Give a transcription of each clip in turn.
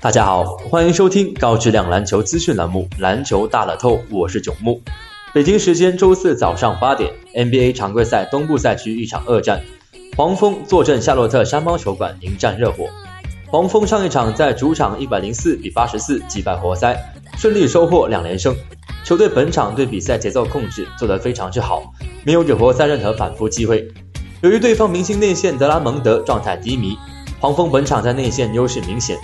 大家好，欢迎收听高质量篮球资讯栏目《篮球大乐透》，我是九木。北京时间周四早上八点，NBA 常规赛东部赛区一场恶战，黄蜂坐镇夏洛特山猫球馆迎战热火。黄蜂上一场在主场一百零四比八十四击败活塞，顺利收获两连胜。球队本场对比赛节奏控制做得非常之好，没有给活塞任何反扑机会。由于对方明星内线德拉蒙德状态低迷，黄蜂本场在内线优势明显。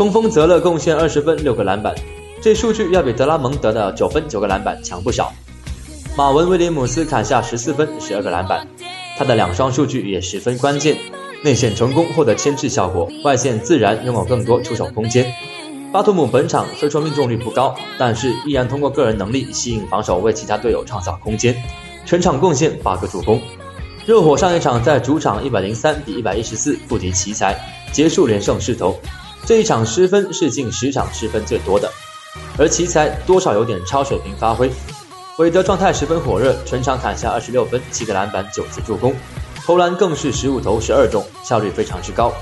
中锋泽勒贡献二十分六个篮板，这数据要比德拉蒙德的九分九个篮板强不少。马文威廉姆斯砍下十四分十二个篮板，他的两双数据也十分关键。内线成功获得牵制效果，外线自然拥有更多出手空间。巴图姆本场虽说命中率不高，但是依然通过个人能力吸引防守，为其他队友创造空间，全场贡献八个助攻。热火上一场在主场一百零三比一百一十四不敌奇才，结束连胜势头。这一场失分是近十场失分最多的，而奇才多少有点超水平发挥。韦德状态十分火热，全场砍下二十六分、七个篮板、九次助攻，投篮更是十五投十二中，效率非常之高。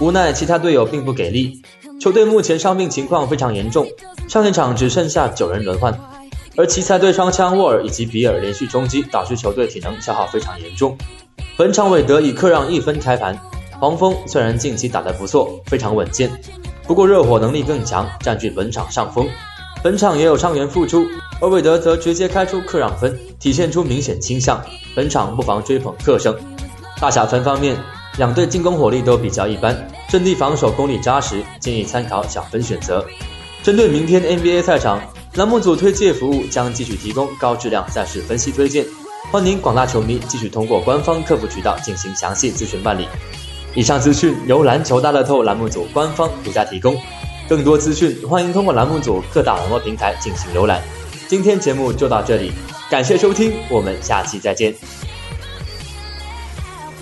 无奈其他队友并不给力，球队目前伤病情况非常严重，上一场只剩下九人轮换，而奇才队双枪沃尔以及比尔连续冲击，导致球队体能消耗非常严重。本场韦德以客让一分开盘。黄蜂虽然近期打得不错，非常稳健，不过热火能力更强，占据本场上风。本场也有伤员复出，而韦德则直接开出克让分，体现出明显倾向。本场不妨追捧克胜。大小分方面，两队进攻火力都比较一般，阵地防守功力扎实，建议参考小分选择。针对明天 NBA 赛场，栏目组推介服务将继续提供高质量赛事分析推荐，欢迎广大球迷继续通过官方客服渠道进行详细咨询办理。以上资讯由篮球大乐透栏目组官方独家提供，更多资讯欢迎通过栏目组各大网络平台进行浏览。今天节目就到这里，感谢收听，我们下期再见。